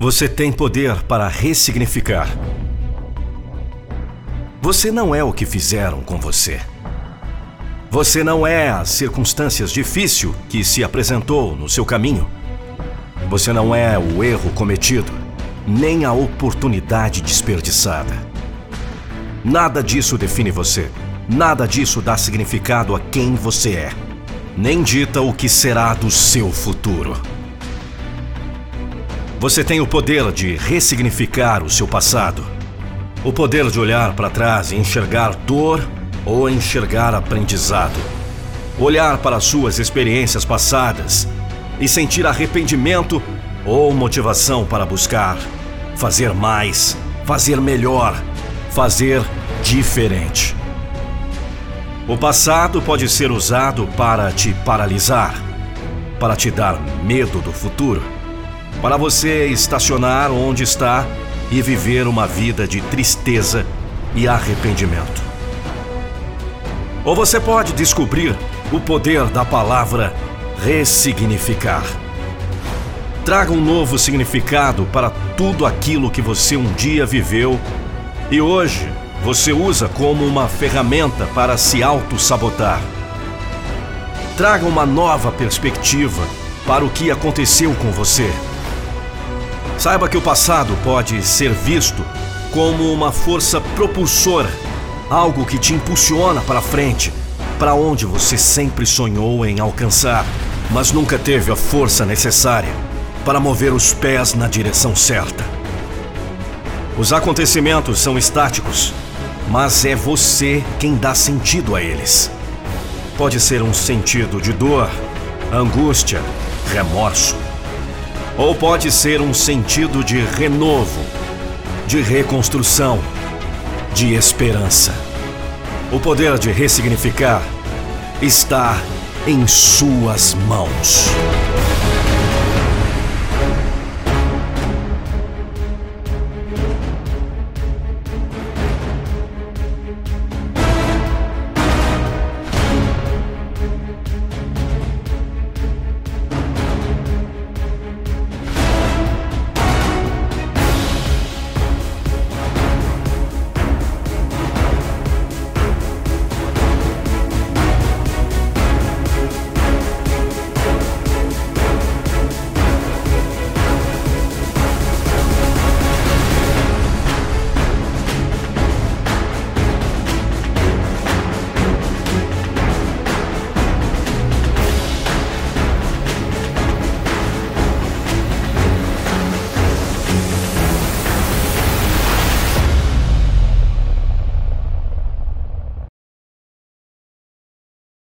Você tem poder para ressignificar. Você não é o que fizeram com você. Você não é as circunstâncias difíceis que se apresentou no seu caminho. Você não é o erro cometido, nem a oportunidade desperdiçada. Nada disso define você. Nada disso dá significado a quem você é. Nem dita o que será do seu futuro. Você tem o poder de ressignificar o seu passado. O poder de olhar para trás e enxergar dor ou enxergar aprendizado. Olhar para suas experiências passadas e sentir arrependimento ou motivação para buscar, fazer mais, fazer melhor, fazer diferente. O passado pode ser usado para te paralisar, para te dar medo do futuro, para você estacionar onde está e viver uma vida de tristeza e arrependimento. Ou você pode descobrir o poder da palavra ressignificar. Traga um novo significado para tudo aquilo que você um dia viveu e hoje você usa como uma ferramenta para se auto-sabotar. Traga uma nova perspectiva para o que aconteceu com você. Saiba que o passado pode ser visto como uma força propulsora, algo que te impulsiona para frente, para onde você sempre sonhou em alcançar, mas nunca teve a força necessária para mover os pés na direção certa. Os acontecimentos são estáticos mas é você quem dá sentido a eles. Pode ser um sentido de dor, angústia, remorso. Ou pode ser um sentido de renovo, de reconstrução, de esperança. O poder de ressignificar está em suas mãos.